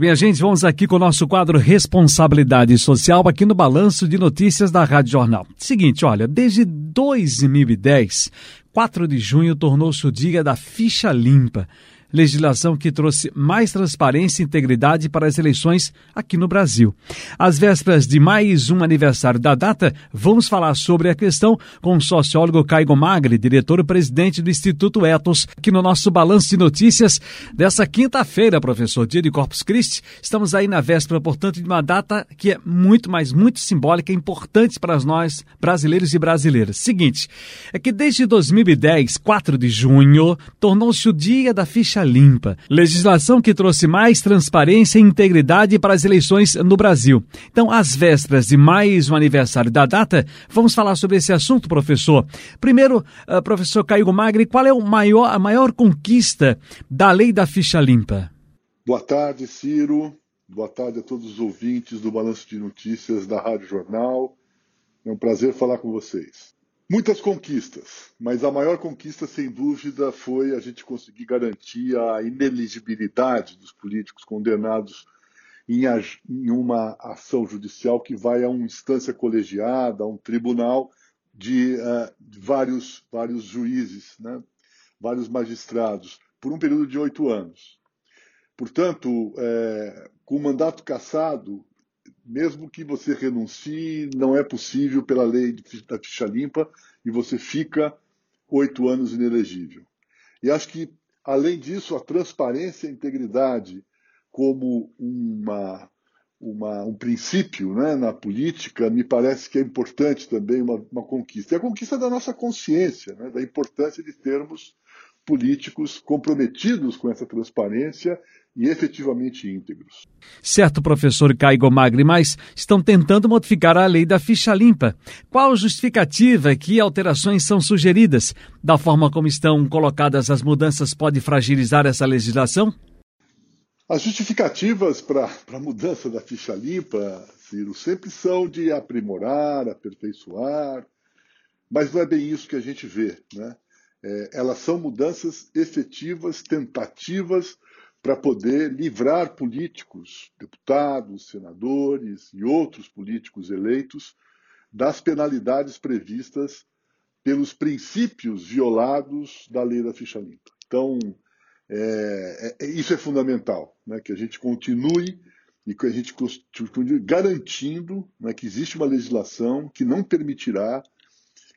Minha gente, vamos aqui com o nosso quadro Responsabilidade Social aqui no Balanço de Notícias da Rádio Jornal. Seguinte, olha, desde 2010, 4 de junho tornou-se o dia da ficha limpa legislação que trouxe mais transparência e integridade para as eleições aqui no Brasil. Às vésperas de mais um aniversário da data, vamos falar sobre a questão com o sociólogo Caigo Magri, diretor-presidente do Instituto Etos, aqui no nosso balanço de notícias dessa quinta-feira, professor, dia de Corpus Christi. Estamos aí na véspera, portanto, de uma data que é muito, mas muito simbólica e importante para nós, brasileiros e brasileiras. Seguinte, é que desde 2010, 4 de junho, tornou-se o dia da ficha limpa. Legislação que trouxe mais transparência e integridade para as eleições no Brasil. Então, às vésperas de mais um aniversário da data, vamos falar sobre esse assunto, professor. Primeiro, uh, professor Caio Magri, qual é maior, a maior conquista da lei da ficha limpa? Boa tarde, Ciro. Boa tarde a todos os ouvintes do Balanço de Notícias da Rádio Jornal. É um prazer falar com vocês. Muitas conquistas, mas a maior conquista, sem dúvida, foi a gente conseguir garantir a ineligibilidade dos políticos condenados em, em uma ação judicial que vai a uma instância colegiada, a um tribunal de, uh, de vários, vários juízes, né? vários magistrados, por um período de oito anos. Portanto, é, com o mandato cassado, mesmo que você renuncie, não é possível pela lei da ficha limpa e você fica oito anos inelegível. E acho que, além disso, a transparência e a integridade como uma, uma, um princípio né, na política me parece que é importante também uma, uma conquista. E a conquista da nossa consciência, né, da importância de termos políticos comprometidos com essa transparência e efetivamente íntegros. Certo, professor Caigo Magri, mas estão tentando modificar a lei da ficha limpa. Qual justificativa que alterações são sugeridas? Da forma como estão colocadas as mudanças pode fragilizar essa legislação? As justificativas para a mudança da ficha limpa, Ciro, sempre são de aprimorar, aperfeiçoar, mas não é bem isso que a gente vê. Né? É, elas são mudanças efetivas, tentativas para poder livrar políticos, deputados, senadores e outros políticos eleitos das penalidades previstas pelos princípios violados da lei da ficha limpa. Então, é, é, isso é fundamental, né, que a gente continue e que a gente continue garantindo né, que existe uma legislação que não permitirá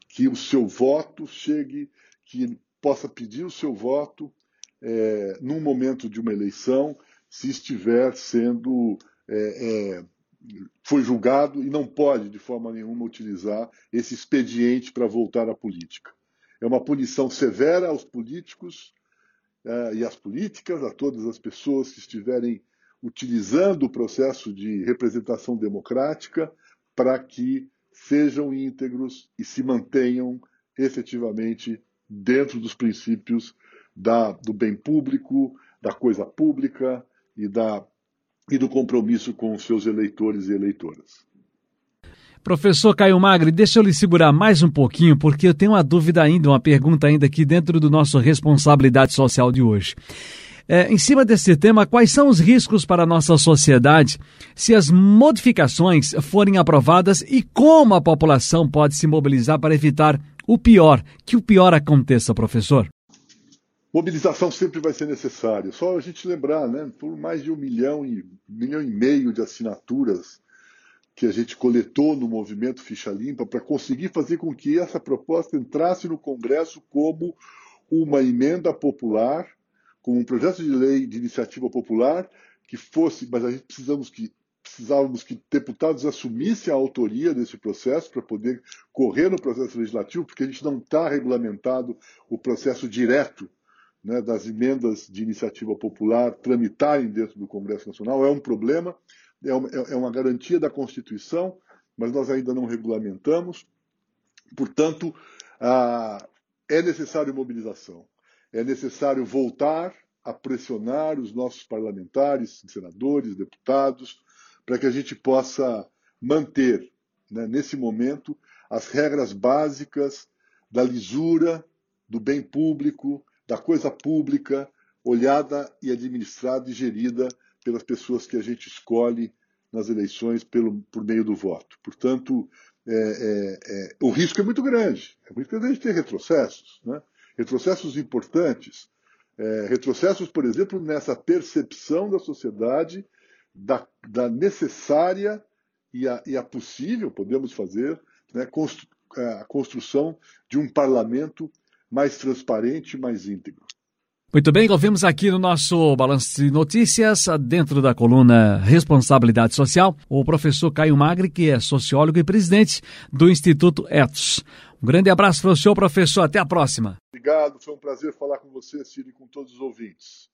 que o seu voto chegue, que possa pedir o seu voto é, num momento de uma eleição, se estiver sendo. É, é, foi julgado e não pode, de forma nenhuma, utilizar esse expediente para voltar à política. É uma punição severa aos políticos é, e às políticas, a todas as pessoas que estiverem utilizando o processo de representação democrática para que sejam íntegros e se mantenham efetivamente dentro dos princípios da, do bem público, da coisa pública e, da, e do compromisso com os seus eleitores e eleitoras. Professor Caio Magri, deixa eu lhe segurar mais um pouquinho, porque eu tenho uma dúvida ainda, uma pergunta ainda aqui dentro do nosso responsabilidade social de hoje. É, em cima desse tema, quais são os riscos para a nossa sociedade se as modificações forem aprovadas e como a população pode se mobilizar para evitar o pior, que o pior aconteça, professor? Mobilização sempre vai ser necessária. Só a gente lembrar, né, por mais de um milhão e milhão e meio de assinaturas que a gente coletou no movimento Ficha Limpa para conseguir fazer com que essa proposta entrasse no Congresso como uma emenda popular, como um projeto de lei de iniciativa popular que fosse, mas a gente precisamos que precisávamos que deputados assumissem a autoria desse processo para poder correr no processo legislativo, porque a gente não está regulamentado o processo direto né, das emendas de iniciativa popular tramitarem dentro do Congresso Nacional é um problema, é uma, é, é uma garantia da Constituição, mas nós ainda não regulamentamos. Portanto, ah, é necessário mobilização, é necessário voltar a pressionar os nossos parlamentares, senadores, deputados, para que a gente possa manter, né, nesse momento, as regras básicas da lisura, do bem público, da coisa pública, olhada e administrada e gerida pelas pessoas que a gente escolhe nas eleições pelo, por meio do voto. Portanto, é, é, é, o risco é muito grande. É muito grande a gente ter retrocessos, né? retrocessos importantes. É, retrocessos, por exemplo, nessa percepção da sociedade da, da necessária e a, e a, possível, podemos fazer, né, constru, a construção de um parlamento mais transparente, mais íntegro. Muito bem, ouvimos aqui no nosso Balanço de Notícias, dentro da coluna Responsabilidade Social, o professor Caio Magri, que é sociólogo e presidente do Instituto Etos. Um grande abraço para o senhor, professor. Até a próxima. Obrigado, foi um prazer falar com você, Ciro, e com todos os ouvintes.